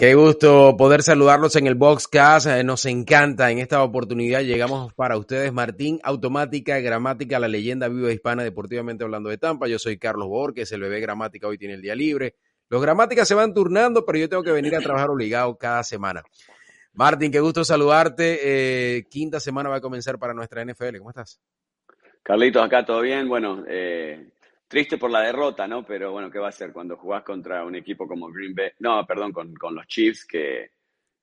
Qué gusto poder saludarlos en el Boxcast. Eh, Nos encanta en esta oportunidad. Llegamos para ustedes Martín Automática, Gramática, la leyenda viva hispana deportivamente hablando de Tampa. Yo soy Carlos Borges, el bebé Gramática hoy tiene el día libre. Los gramáticas se van turnando, pero yo tengo que venir a trabajar obligado cada semana. Martín, qué gusto saludarte. Eh, quinta semana va a comenzar para nuestra NFL. ¿Cómo estás? Carlitos, acá todo bien. Bueno, eh, triste por la derrota, ¿no? Pero bueno, ¿qué va a ser cuando jugás contra un equipo como Green Bay? No, perdón, con, con los Chiefs, que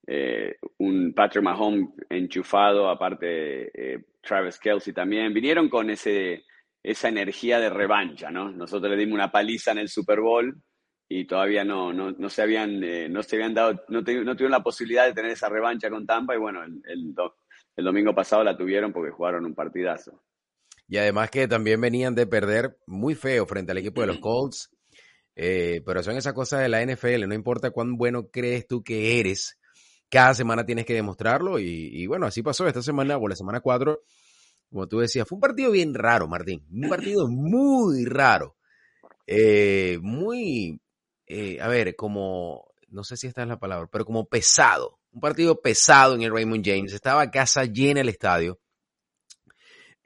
eh, un Patrick Mahomes enchufado, aparte eh, Travis Kelsey también, vinieron con ese, esa energía de revancha, ¿no? Nosotros le dimos una paliza en el Super Bowl y todavía no, no, no se habían, eh, no se habían dado, no, te, no, tuvieron la posibilidad de tener esa revancha con Tampa y bueno, el, el, el domingo pasado la tuvieron porque jugaron un partidazo. Y además que también venían de perder muy feo frente al equipo de los Colts. Eh, pero son esas cosas de la NFL. No importa cuán bueno crees tú que eres. Cada semana tienes que demostrarlo. Y, y bueno, así pasó esta semana o la semana 4. Como tú decías, fue un partido bien raro, Martín. Un partido muy raro. Eh, muy, eh, a ver, como, no sé si esta es la palabra, pero como pesado. Un partido pesado en el Raymond James. Estaba casa llena el estadio.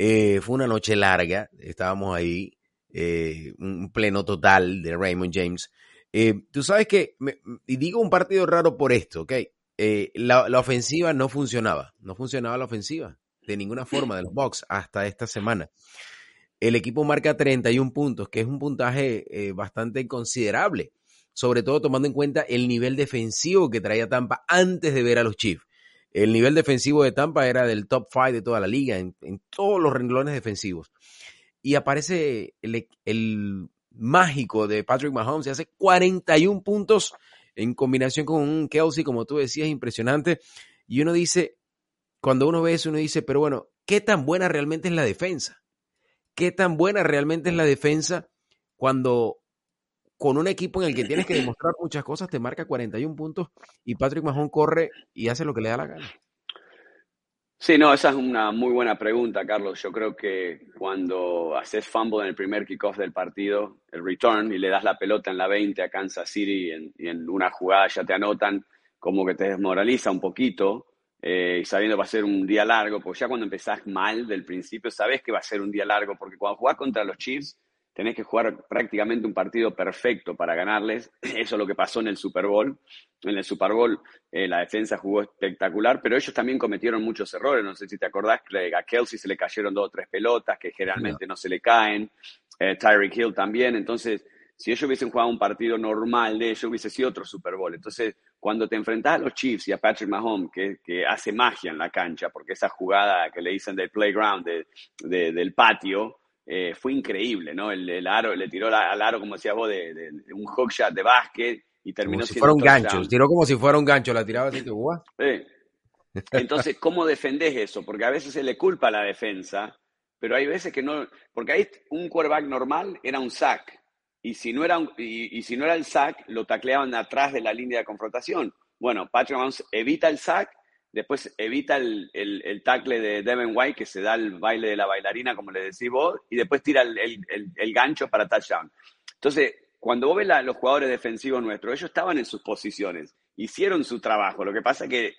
Eh, fue una noche larga, estábamos ahí, eh, un pleno total de Raymond James. Eh, tú sabes que, me, y digo un partido raro por esto, ¿ok? La, la, ofensiva no funcionaba, no funcionaba la ofensiva de ninguna forma de los Bucks hasta esta semana. El equipo marca 31 puntos, que es un puntaje bastante considerable, sobre todo tomando en cuenta el nivel defensivo que traía Tampa antes de ver a los Chiefs. El nivel defensivo de Tampa era del top 5 de toda la liga, en, todos los renglones defensivos. Y aparece el, el, mágico de Patrick Mahomes, y hace 41 puntos en combinación con un Kelsey, como tú decías, impresionante. Y uno dice, cuando uno ve eso, uno dice, pero bueno, ¿qué tan buena realmente es la defensa? ¿Qué tan buena realmente es la defensa cuando con un equipo en el que tienes que demostrar muchas cosas, te marca 41 puntos y Patrick Mahomes corre y hace lo que le da la gana. Sí, no, esa es una muy buena pregunta, Carlos. Yo creo que cuando haces fumble en el primer kickoff del partido, el return, y le das la pelota en la 20 a Kansas City y en, y en una jugada ya te anotan, como que te desmoraliza un poquito, eh, y sabiendo que va a ser un día largo, porque ya cuando empezás mal del principio, sabes que va a ser un día largo, porque cuando jugás contra los Chiefs, tenés que jugar prácticamente un partido perfecto para ganarles. Eso es lo que pasó en el Super Bowl. En el Super Bowl eh, la defensa jugó espectacular, pero ellos también cometieron muchos errores. No sé si te acordás que a Kelsey se le cayeron dos o tres pelotas que generalmente no, se le caen. Eh, Tyreek Hill también. Entonces, si ellos hubiesen jugado un partido normal de ellos, hubiese sido otro Super Bowl. Entonces, cuando te enfrentás a los Chiefs y a Patrick Mahomes, que, hace magia en la cancha, porque esa jugada que le dicen del playground, de, de, del patio, eh, fue increíble, ¿no? El, el, aro, le tiró la, al aro, como decías vos, de, de, de, un hook shot de básquet y terminó como si fuera un gancho, tiró como si fuera un gancho, la tiraba así que ¡guau! Sí. Entonces, ¿cómo defendés eso? Porque a veces se le culpa a la defensa, pero hay veces que no, porque ahí un quarterback normal era un sack, y si no era, un, y, y, si no era el sack, lo tacleaban atrás de la línea de confrontación. Bueno, Patrick Mahomes evita el sack después evita el, el, tackle de Devin White, que se da el baile de la bailarina, como le decís vos, y después tira el, el gancho para touchdown. Entonces, cuando vos ves los jugadores defensivos nuestros, ellos estaban en sus posiciones, hicieron su trabajo. Lo que pasa es que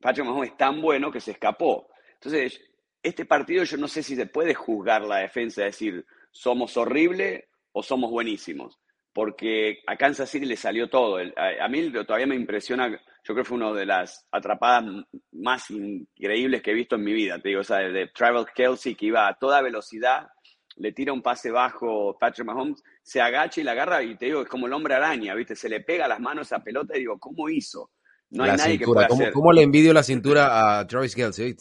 Patrick Mahomes es tan bueno que se escapó. Entonces, este partido yo no sé si se puede juzgar la defensa, decir, somos horribles o somos buenísimos porque a Kansas City le salió todo. A, mí todavía me impresiona, yo creo que fue una de las atrapadas más increíbles que he visto en mi vida. Te digo, o sea, de Travel Kelsey que iba a toda velocidad, le tira un pase bajo Patrick Mahomes, se agacha y la agarra y te digo, es como el hombre araña, ¿viste? Se le pega las manos a esa pelota y digo, ¿cómo hizo? No hay nadie cintura. que pueda ¿Cómo, hacer. ¿Cómo le envidio la cintura a Travis Kelsey?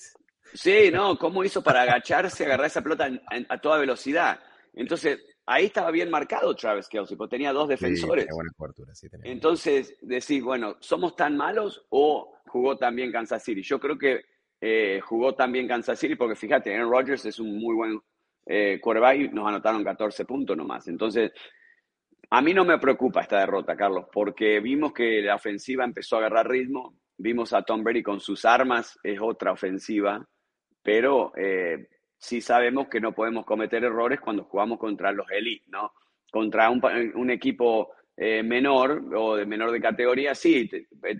Sí, no, ¿cómo hizo para agacharse, agarrar esa pelota a toda velocidad? Entonces, ahí estaba bien marcado Travis Kelsey, porque tenía dos defensores. Sí, buena cobertura, sí, tenía Entonces, decís, bueno, ¿somos tan malos o jugó también Kansas City? Yo creo que eh, jugó también Kansas City, porque fíjate, Aaron Rodgers es un muy buen eh, quarterback y nos anotaron 14 puntos nomás. Entonces, a mí no me preocupa esta derrota, Carlos, porque vimos que la ofensiva empezó a agarrar ritmo, vimos a Tom Brady con sus armas, es otra ofensiva, pero eh, sí sabemos que no podemos cometer errores cuando jugamos contra los elite, ¿no? Contra un, equipo eh, menor o de menor de categoría, sí,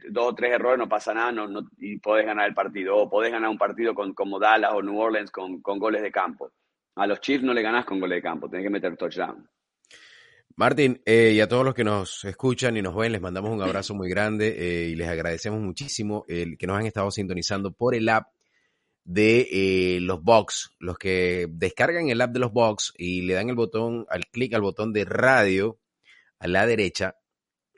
dos o tres errores no pasa nada no, y podés ganar el partido. O podés ganar un partido con, como Dallas o New Orleans con, con goles de campo. A los Chiefs no le ganás con goles de campo, tenés que meter touchdown. Martín, eh, y a todos los que nos escuchan y nos ven, les mandamos un abrazo muy grande eh, y les agradecemos muchísimo el que nos han estado sintonizando por el app de eh, los Box. Los que descargan el app de los Box y le dan el botón, al clic al botón de radio a la derecha,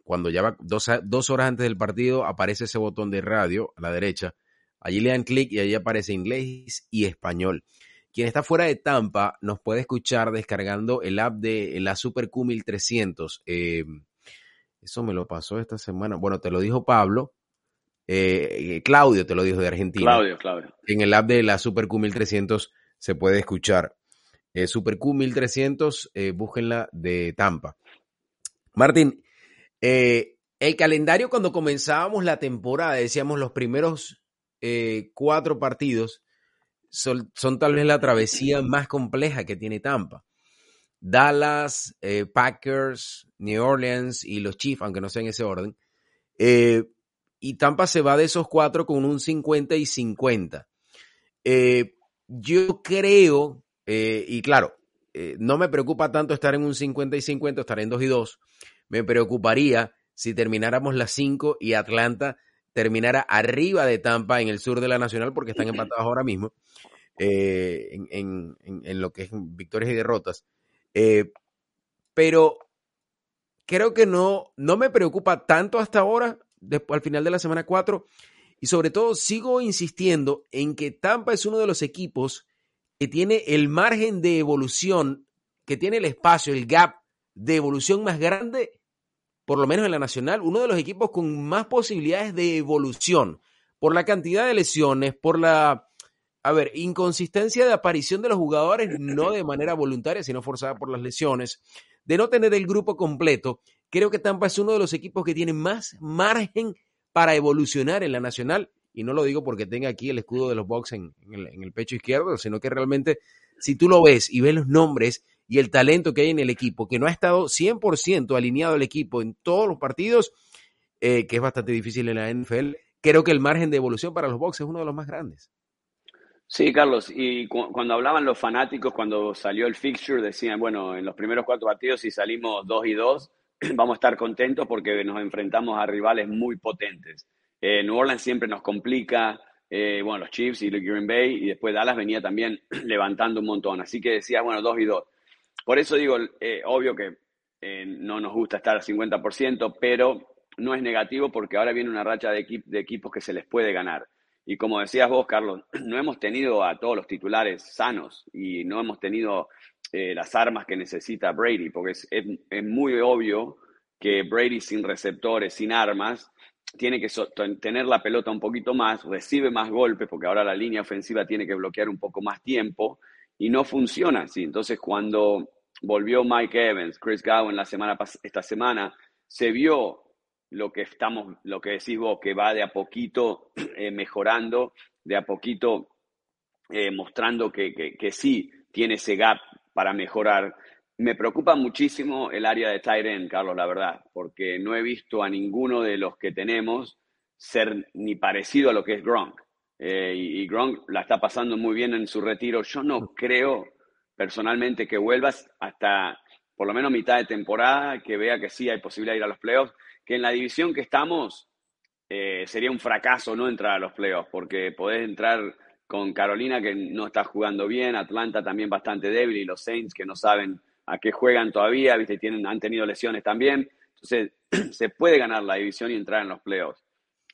cuando ya va dos, dos horas antes del partido, aparece ese botón de radio a la derecha. Allí le dan clic y allí aparece inglés y español. Quien está fuera de Tampa nos puede escuchar descargando el app de la Super Q1300. Eh, eso me lo pasó esta semana. Bueno, te lo dijo Pablo. Eh, Claudio te lo dijo de Argentina. Claudio, Claudio. En el app de la Super Q1300 se puede escuchar. Eh, Super Q1300, búsquenla de Tampa. Martín, el calendario cuando comenzábamos la temporada, decíamos los primeros cuatro partidos, son, tal vez la travesía más compleja que tiene Tampa. Dallas, eh, Packers, New Orleans y los Chiefs, aunque no sea en ese orden. Eh, y Tampa se va de esos cuatro con un 50 y 50. Eh, yo creo, y claro, no me preocupa tanto estar en un 50 y 50, estar en 2 y 2. Me preocuparía si termináramos las 5 y Atlanta terminara arriba de Tampa en el sur de la Nacional porque están empatados ahora mismo eh, en, lo que es victorias y derrotas. Eh, pero creo que no, no me preocupa tanto hasta ahora, al final de la semana 4, y sobre todo sigo insistiendo en que Tampa es uno de los equipos que tiene el margen de evolución, que tiene el espacio, el gap de evolución más grande por lo menos en la nacional, uno de los equipos con más posibilidades de evolución por la cantidad de lesiones, por la, a ver, inconsistencia de aparición de los jugadores, no de manera voluntaria, sino forzada por las lesiones, de no tener el grupo completo. Creo que Tampa es uno de los equipos que tiene más margen para evolucionar en la nacional. Y no lo digo porque tenga aquí el escudo de los el, en el pecho izquierdo, sino que realmente, si tú lo ves y ves los nombres y el talento que hay en el equipo, que no ha estado 100% alineado el equipo en todos los partidos, eh, que es bastante difícil en la NFL, creo que el margen de evolución para los Bucks es uno de los más grandes. Sí, Carlos, y cuando hablaban los fanáticos, cuando salió el fixture, decían, bueno, en los primeros cuatro partidos, si salimos dos y dos, vamos a estar contentos porque nos enfrentamos a rivales muy potentes. Eh, New Orleans siempre nos complica, eh, bueno, los Chiefs y Green Bay, y después Dallas venía también levantando un montón. Así que decía, bueno, dos y dos. Por eso digo, eh, obvio que no nos gusta estar al 50%, pero no es negativo porque ahora viene una racha de equipos que se les puede ganar. Y como decías vos, Carlos, no hemos tenido a todos los titulares sanos y no hemos tenido eh, las armas que necesita Brady, porque es, es, muy obvio que Brady sin receptores, sin armas, tiene que tener la pelota un poquito más, recibe más golpes, porque ahora la línea ofensiva tiene que bloquear un poco más tiempo y no funciona así. Entonces, cuando volvió Mike Evans, Chris Gowan la semana esta semana, se vio lo que estamos, lo que decís vos, que va de a poquito eh, mejorando, de a poquito eh, mostrando que, que, sí tiene ese gap para mejorar. Me preocupa muchísimo el área de Tyren, Carlos, la verdad, porque no he visto a ninguno de los que tenemos ser ni parecido a lo que es Gronk. Eh, y, Gronk la está pasando muy bien en su retiro. Yo no creo personalmente que vuelvas hasta por lo menos mitad de temporada, que vea que sí hay posibilidad de ir a los playoffs, que en la división que estamos eh, sería un fracaso no entrar a los playoffs, porque podés entrar con Carolina que no está jugando bien, Atlanta también bastante débil y los Saints que no saben a qué juegan todavía, ¿viste? Tienen, han tenido lesiones también. Entonces, se puede ganar la división y entrar en los playoffs.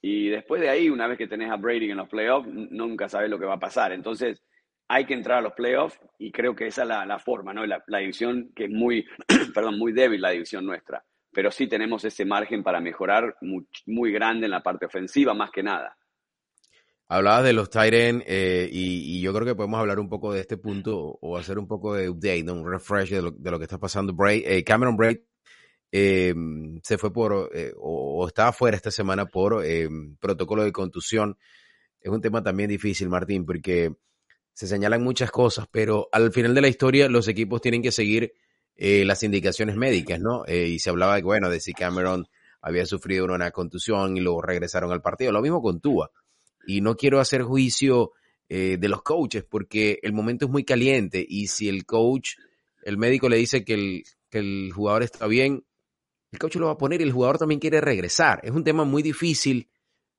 Y después de ahí, una vez que tenés a Brady en los playoffs, nunca sabes lo que va a pasar. Entonces, hay que entrar a los playoffs y creo que esa es la, forma, ¿no? La, división que es muy, perdón, muy débil, la división nuestra. Pero sí tenemos ese margen para mejorar muy, muy grande en la parte ofensiva, más que nada. Hablabas de los Tyrants eh, y, yo creo que podemos hablar un poco de este punto o hacer un poco de update, un refresh de lo, que está pasando. Eh, Cameron Braid eh, se fue por, o, estaba fuera esta semana por protocolo de contusión. Es un tema también difícil, Martín, porque se señalan muchas cosas, pero al final de la historia los equipos tienen que seguir las indicaciones médicas, ¿no? y se hablaba, bueno, de si Cameron había sufrido una contusión y luego regresaron al partido. Lo mismo con Tua y no quiero hacer juicio eh, de los coaches porque el momento es muy caliente y si el coach, el médico le dice que el, que el jugador está bien, el coach lo va a poner y el jugador también quiere regresar. Es un tema muy difícil,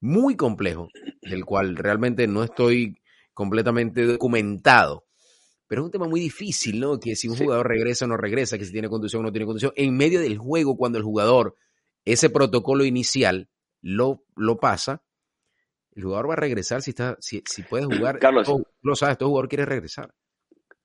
muy complejo, del cual realmente no estoy completamente documentado. Pero es un tema muy difícil, ¿no? Que si un jugador regresa o no regresa, que si tiene conducción o no tiene conducción, en medio del juego, cuando el jugador, ese protocolo inicial, lo, lo pasa, el jugador va a regresar si está, si, si puede jugar. Carlos, lo sabes, todo jugador quiere regresar.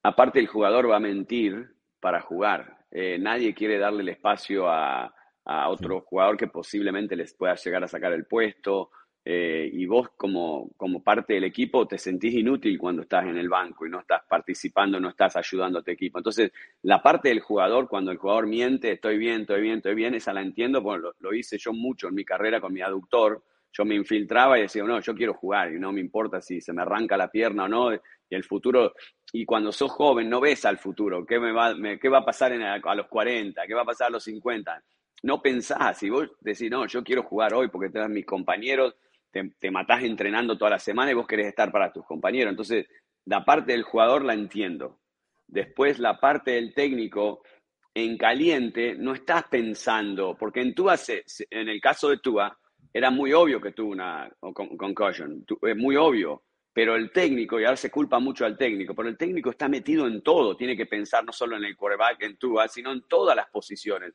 Aparte, el jugador va a mentir para jugar. Eh, nadie quiere darle el espacio a, otro jugador que posiblemente les pueda llegar a sacar el puesto. Eh, y vos como, como parte del equipo te sentís inútil cuando estás en el banco y no estás participando, no estás ayudando a tu equipo. Entonces, la parte del jugador, cuando el jugador miente, estoy bien, estoy bien, estoy bien, esa la entiendo, porque lo hice yo mucho en mi carrera con mi aductor yo me infiltraba y decía, no, yo quiero jugar y no me importa si se me arranca la pierna o no, y el futuro, y cuando sos joven no ves al futuro, ¿qué, me va, qué va a pasar a los 40? ¿Qué va a pasar a los 50? No pensás, si vos decís, no, yo quiero jugar hoy porque te mis compañeros, te, te matás entrenando toda la semana y vos querés estar para tus compañeros. Entonces, la parte del jugador la entiendo. Después, la parte del técnico, en caliente, no estás pensando, porque en Tua, en el caso de Tua, era muy obvio que tuvo una concussion, es muy obvio, pero el técnico, y ahora se culpa mucho al técnico, pero el técnico está metido en todo, tiene que pensar no solo en el quarterback, en Tua, sino en todas las posiciones.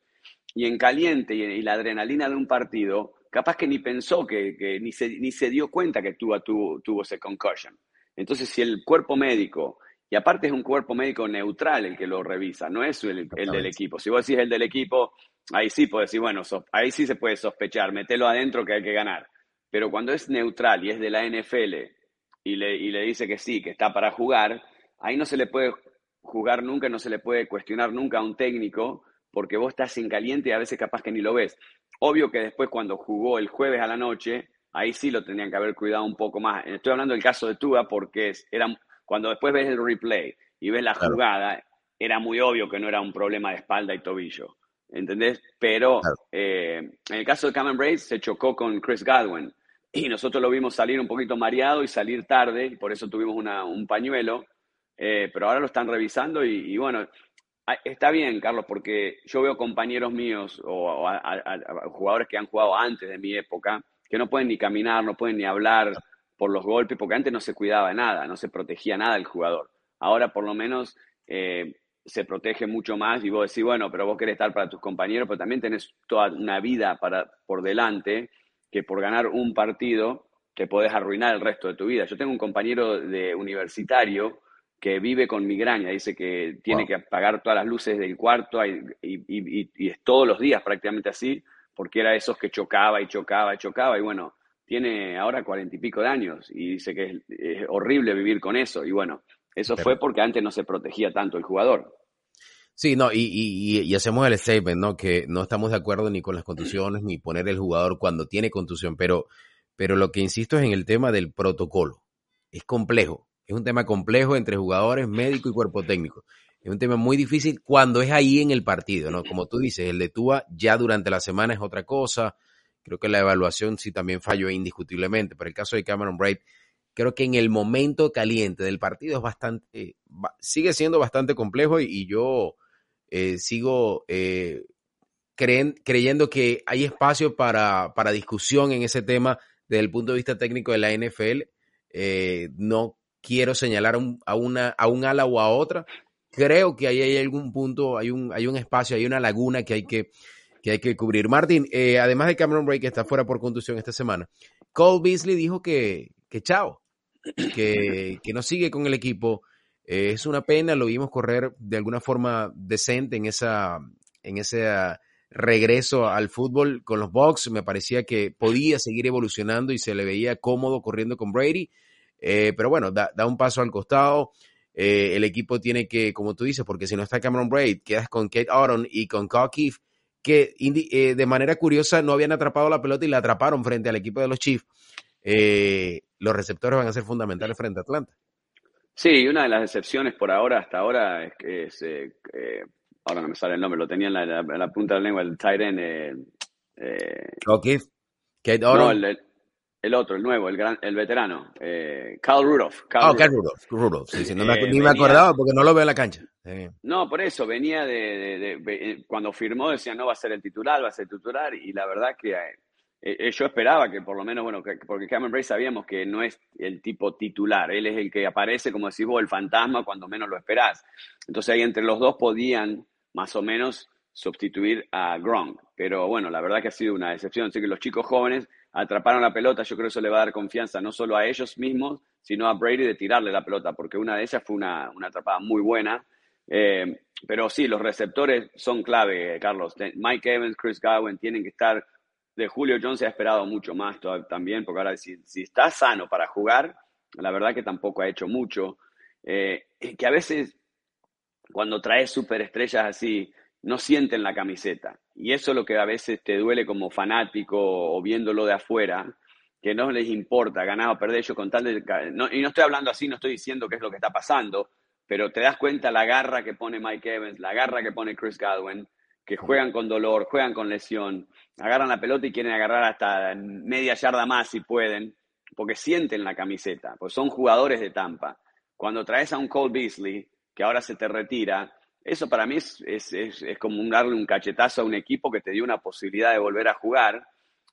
Y en caliente y, la adrenalina de un partido, capaz que ni pensó, que, ni, se, ni se dio cuenta que Tua tuvo, tuvo ese concussion. Entonces, si el cuerpo médico, y aparte es un cuerpo médico neutral el que lo revisa, no es el, el del equipo. Si vos decís el del equipo, ahí sí puedo decir, bueno, ahí sí se puede sospechar, metelo adentro que hay que ganar. Pero cuando es neutral y es de la NFL y le, y le dice que sí, que está para jugar, ahí no se le puede jugar nunca, no se le puede cuestionar nunca a un técnico porque vos estás en caliente y a veces capaz que ni lo ves. Obvio que después cuando jugó el jueves a la noche, ahí sí lo tenían que haber cuidado un poco más. Estoy hablando del caso de Tua porque era, cuando después ves el replay y ves la jugada, era muy obvio que no era un problema de espalda y tobillo. ¿entendés? Pero eh, en el caso de Cameron Brace se chocó con Chris Godwin y nosotros lo vimos salir un poquito mareado y salir tarde, y por eso tuvimos un pañuelo, eh, pero ahora lo están revisando y, bueno, está bien, Carlos, porque yo veo compañeros míos o, jugadores que han jugado antes de mi época que no pueden ni caminar, no pueden ni hablar por los golpes, porque antes no se cuidaba nada, no se protegía nada el jugador. Ahora por lo menos eh, se protege mucho más y vos decís, bueno, pero vos querés estar para tus compañeros, pero también tenés toda una vida para, por delante que por ganar un partido te podés arruinar el resto de tu vida. Yo tengo un compañero de universitario que vive con migraña, dice que tiene que apagar todas las luces del cuarto y, y, es todos los días prácticamente así, porque era esos que chocaba y chocaba y chocaba y bueno, tiene ahora cuarenta y pico de años y dice que es horrible vivir con eso y bueno, eso fue porque antes no se protegía tanto el jugador. Sí, no, y, y, hacemos el statement, ¿no? Que no estamos de acuerdo ni con las contusiones ni poner el jugador cuando tiene contusión, pero, pero lo que insisto es en el tema del protocolo. Es complejo, es un tema complejo entre jugadores, médico y cuerpo técnico. Es un tema muy difícil cuando es ahí en el partido, ¿no? Como tú dices, el de Tua ya durante la semana es otra cosa. Creo que la evaluación sí también falló indiscutiblemente. Pero el caso de Cameron Braid, creo que en el momento caliente del partido es bastante, sigue siendo bastante complejo y, yo eh, sigo eh, creyendo que hay espacio para, para, discusión en ese tema desde el punto de vista técnico de la NFL. Eh, no quiero señalar a, una, a un ala o a otra. Creo que ahí hay algún punto, hay un, hay un espacio, hay una laguna que hay que, que, hay que cubrir. Martín, además de Cameron Bray, que está fuera por contusión esta semana, Cole Beasley dijo que, que chao, que, que no sigue con el equipo. es una pena, lo vimos correr de alguna forma decente en esa, en esa regreso al fútbol con los Bucks. Me parecía que podía seguir evolucionando y se le veía cómodo corriendo con Brady. Eh, pero bueno, da, un paso al costado. Eh, el equipo tiene que, como tú dices, porque si no está Cameron Braid, quedas con Kate Otten y con Keith, que eh, de manera curiosa no habían atrapado la pelota y la atraparon frente al equipo de los Chiefs. los receptores van a ser fundamentales frente a Atlanta. Sí, una de las excepciones por ahora, hasta ahora, es que es, ahora no me sale el nombre, lo tenía en la, punta de la lengua, el tight end. Eh, Kate Otten. El otro, el nuevo, el gran, el veterano, eh, Carl Rudolph. Carl oh, Rudolph, Rudolph. Sí, sí, no me, eh, ni me acordaba porque no lo veo en la cancha. No, por eso, venía de, eh, Cuando firmó decía no va a ser el titular, va a ser el titular, y la verdad que yo esperaba que por lo menos, bueno, porque Cameron Bray sabíamos que no es el tipo titular, él es el que aparece, como decís vos, el fantasma cuando menos lo esperás. Entonces ahí entre los dos podían más o menos sustituir a Gronk. Pero bueno, la verdad que ha sido una decepción. Así que los chicos jóvenes atraparon la pelota, yo creo que eso le va a dar confianza no solo a ellos mismos, sino a Brady de tirarle la pelota, porque una de ellas fue una, atrapada muy buena. Eh, pero sí, los receptores son clave, Carlos. Mike Evans, Chris Godwin tienen que estar. De Julio Jones se ha esperado mucho más también, porque ahora si, si está sano para jugar, la verdad que tampoco ha hecho mucho. Eh, que a veces, cuando traes superestrellas así, no sienten la camiseta. Y eso es lo que a veces te duele como fanático o viéndolo de afuera, que no les importa ganar o perder ellos con tal de... y no estoy hablando así, no estoy diciendo qué es lo que está pasando, pero te das cuenta la garra que pone Mike Evans, la garra que pone Chris Godwin, que juegan con dolor, juegan con lesión, agarran la pelota y quieren agarrar hasta media yarda más si pueden, porque sienten la camiseta, pues son jugadores de Tampa. Cuando traes a un Cole Beasley, que ahora se te retira, eso para mí es, es, es, como darle un cachetazo a un equipo que te dio una posibilidad de volver a jugar.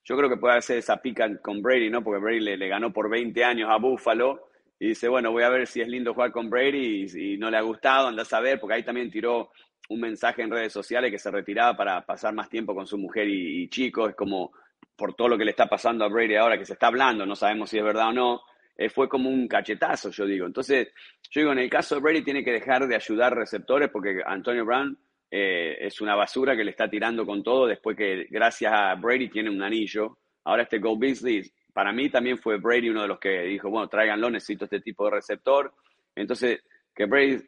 Yo creo que puede hacer esa pica con Brady, ¿no? Porque Brady le, ganó por 20 años a Buffalo y dice, bueno, voy a ver si es lindo jugar con Brady y, no le ha gustado, andás a ver, porque ahí también tiró un mensaje en redes sociales que se retiraba para pasar más tiempo con su mujer y, y chicos. Es como por todo lo que le está pasando a Brady ahora que se está hablando, no sabemos si es verdad o no eh, fue como un cachetazo, yo digo. Entonces, yo digo, en el caso de Brady tiene que dejar de ayudar receptores porque Antonio Brown eh, es una basura que le está tirando con todo después que gracias a Brady tiene un anillo. Ahora este Go Beasley, para mí también fue Brady uno de los que dijo, bueno, tráiganlo, necesito este tipo de receptor. Entonces, que Brady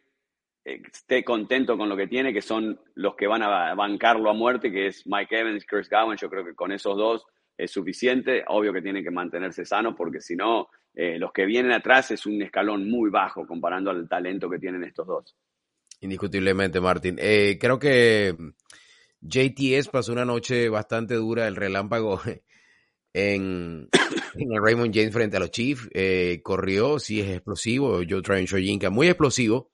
eh, esté contento con lo que tiene, que son los que van a bancarlo a muerte, que es Mike Evans, Chris Gowan, yo creo que con esos dos es suficiente. Obvio que tienen que mantenerse sanos porque si no, eh, los que vienen atrás es un escalón muy bajo comparando al talento que tienen estos dos. Indiscutiblemente, Martín. Eh, creo que JTS pasó una noche bastante dura, el relámpago en, el Raymond James frente a los Chiefs. Eh, corrió, sí es explosivo. Joe Tryon Shoyinka, muy explosivo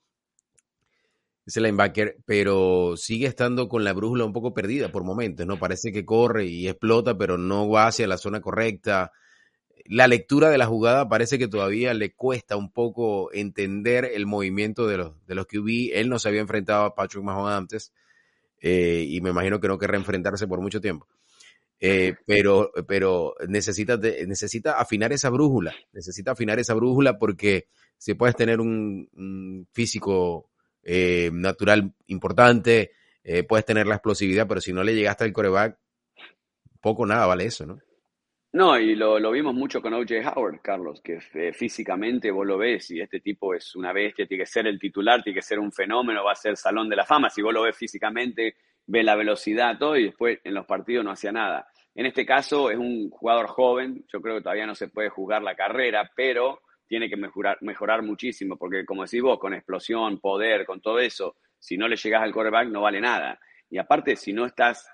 ese linebacker, pero sigue estando con la brújula un poco perdida por momentos, ¿no? Parece que corre y explota, pero no va hacia la zona correcta. La lectura de la jugada parece que todavía le cuesta un poco entender el movimiento de los, de los QB. Él no se había enfrentado a Patrick Mahomes antes eh, y me imagino que no querrá enfrentarse por mucho tiempo. Eh, pero pero necesita, necesita afinar esa brújula, necesita afinar esa brújula porque si puedes tener un físico eh, natural importante, eh, puedes tener la explosividad, pero si no le llegaste al coreback, poco nada vale eso, ¿no? No, y lo, lo vimos mucho con O.J. Howard, Carlos, que eh, físicamente vos lo ves y este tipo es una bestia, tiene que ser el titular, tiene que ser un fenómeno, va a ser salón de la fama. Si vos lo ves físicamente, ve la velocidad, todo, y después en los partidos no hacía nada. En este caso es un jugador joven, yo creo que todavía no se puede jugar la carrera, pero tiene que mejorar, mejorar muchísimo, porque como decís vos, con explosión, poder, con todo eso, si no le llegas al quarterback no vale nada. Y aparte, si no estás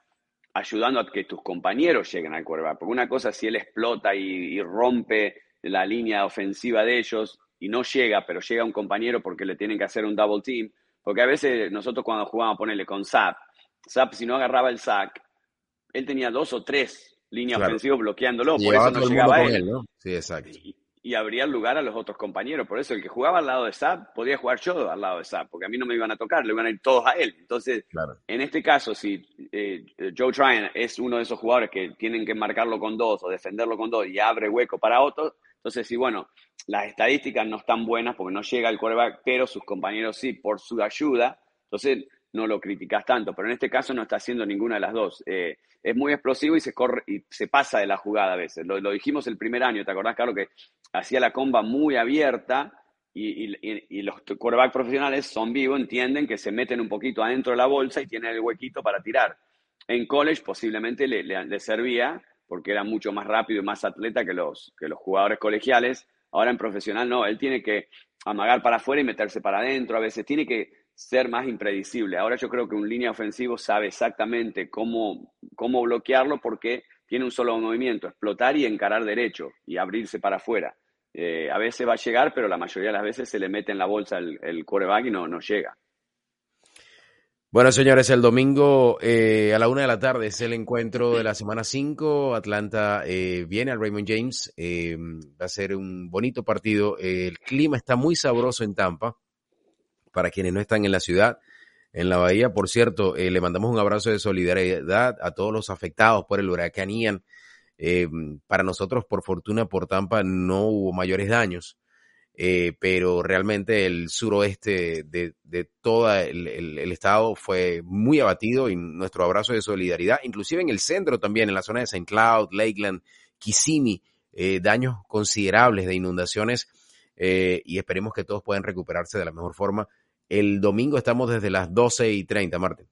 ayudando a que tus compañeros lleguen al quarterback, porque una cosa si él explota y, rompe la línea ofensiva de ellos y no llega, pero llega un compañero porque le tienen que hacer un double team, porque a veces nosotros cuando jugábamos, ponerle con Zap, Zap si no agarraba el sack, él tenía dos o tres líneas ofensivas bloqueándolo, por eso no llegaba a él. Sí, exacto y abría lugar a los otros compañeros. Por eso el que jugaba al lado de Saab podía jugar yo al lado de Saab, porque a mí no me iban a tocar, le iban a ir todos a él. Entonces, en este caso, si eh, Joe Tryon es uno de esos jugadores que tienen que marcarlo con dos o defenderlo con dos y abre hueco para otros, entonces sí, bueno, las estadísticas no están buenas porque no llega el quarterback, pero sus compañeros sí, por su ayuda. Entonces, no lo criticas tanto, pero en este caso no está haciendo ninguna de las dos. Eh, es muy explosivo y se corre y se pasa de la jugada a veces. Lo, dijimos el primer año, ¿te acordás, Carlos? Que hacía la comba muy abierta y, los quarterbacks profesionales son vivos, entienden que se meten un poquito adentro de la bolsa y tienen el huequito para tirar. En college posiblemente le, le, servía porque era mucho más rápido y más atleta que los, que los jugadores colegiales. Ahora en profesional no, él tiene que amagar para afuera y meterse para adentro. A veces tiene que ser más impredecible. Ahora yo creo que un línea ofensivo sabe exactamente cómo, cómo bloquearlo porque tiene un solo movimiento, explotar y encarar derecho y abrirse para afuera. Eh, a veces va a llegar, pero la mayoría de las veces se le mete en la bolsa el, el quarterback y no, no llega. Bueno, señores, el domingo eh, a la una de la tarde es el encuentro de la semana 5. Atlanta eh, viene al Raymond James. va a ser un bonito partido. el clima está muy sabroso en Tampa para quienes no están en la ciudad, en la bahía. Por cierto, eh, le mandamos un abrazo de solidaridad a todos los afectados por el huracán Ian. Eh, para nosotros, por fortuna, por Tampa no hubo mayores daños, eh, pero realmente el suroeste de, de todo el, el, estado fue muy abatido y nuestro abrazo de solidaridad, inclusive en el centro también, en la zona de St. Cloud, Lakeland, Kissimmee, daños considerables de inundaciones y esperemos que todos puedan recuperarse de la mejor forma el domingo estamos desde las 12 y 30, Martín.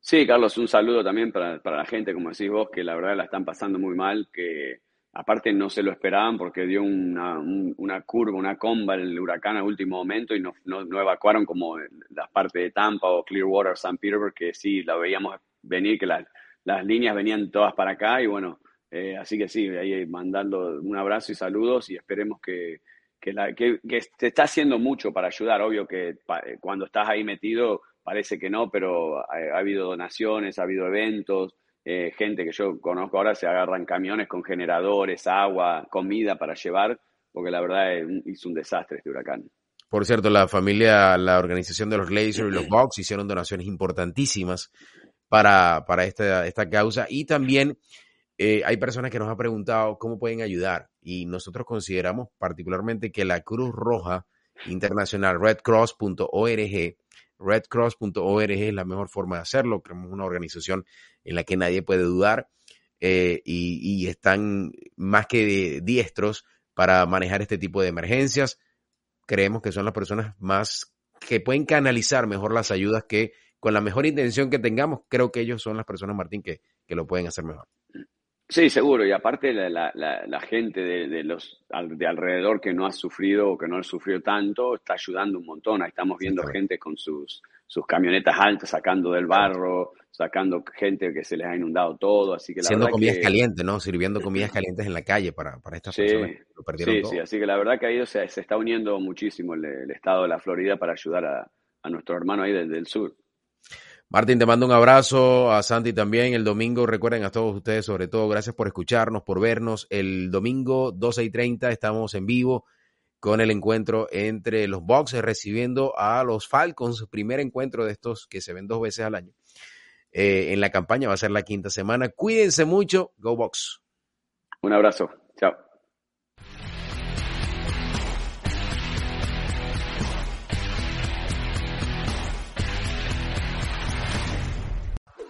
Sí, Carlos, un saludo también para, la gente, como decís vos, que la verdad la están pasando muy mal, que aparte no se lo esperaban porque dio una, una curva, una comba el huracán al último momento y no, no, evacuaron como las partes de Tampa o Clearwater, San Petersburg, que sí, la veíamos venir, que las, las líneas venían todas para acá y bueno, eh, así que sí, ahí mandando un abrazo y saludos y esperemos que, que, la, que, te está haciendo mucho para ayudar. Obvio que eh, cuando estás ahí metido parece que no, pero ha, habido donaciones, ha habido eventos, eh, gente que yo conozco ahora se agarran camiones con generadores, agua, comida para llevar, porque la verdad hizo un desastre este huracán. Por cierto, la familia, la organización de los Lasers y los Box hicieron donaciones importantísimas para, para esta, esta causa y también eh, hay personas que nos han preguntado cómo pueden ayudar y nosotros consideramos particularmente que la Cruz Roja Internacional, redcross.org, redcross.org es la mejor forma de hacerlo. Creemos una organización en la que nadie puede dudar eh, y, están más que diestros para manejar este tipo de emergencias. Creemos que son las personas más que pueden canalizar mejor las ayudas que con la mejor intención que tengamos, creo que ellos son las personas, Martín, que lo pueden hacer mejor. Sí, seguro. Y aparte la, la, gente de, los de alrededor que no ha sufrido o que no ha sufrido tanto está ayudando un montón. Ahí estamos viendo gente con sus, sus camionetas altas sacando del barro, sacando gente que se les ha inundado todo. Así que la Haciendo comidas calientes, ¿no? Sirviendo comidas calientes en la calle para, para estas personas que lo perdieron sí, Sí, así que la verdad que ahí se, se está uniendo muchísimo el, estado de la Florida para ayudar a, a nuestro hermano ahí desde el sur. Martín, te mando un abrazo, a Santi también. El domingo, recuerden a todos ustedes, sobre todo, gracias por escucharnos, por vernos. El domingo 12 y 30 estamos en vivo con el encuentro entre los Bucks recibiendo a los Falcons, primer encuentro de estos que se ven dos veces al año. Eh, en la campaña va a ser la quinta semana. Cuídense mucho. Go Bucks. Un abrazo. Chao.